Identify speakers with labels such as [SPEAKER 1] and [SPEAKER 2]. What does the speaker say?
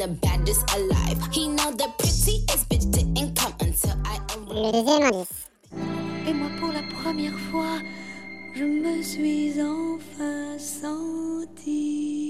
[SPEAKER 1] The baddest alive. He know the prettiest bitch didn't come until I
[SPEAKER 2] Le deuxième indice.
[SPEAKER 3] Et moi pour la première fois, je me suis enfin sentie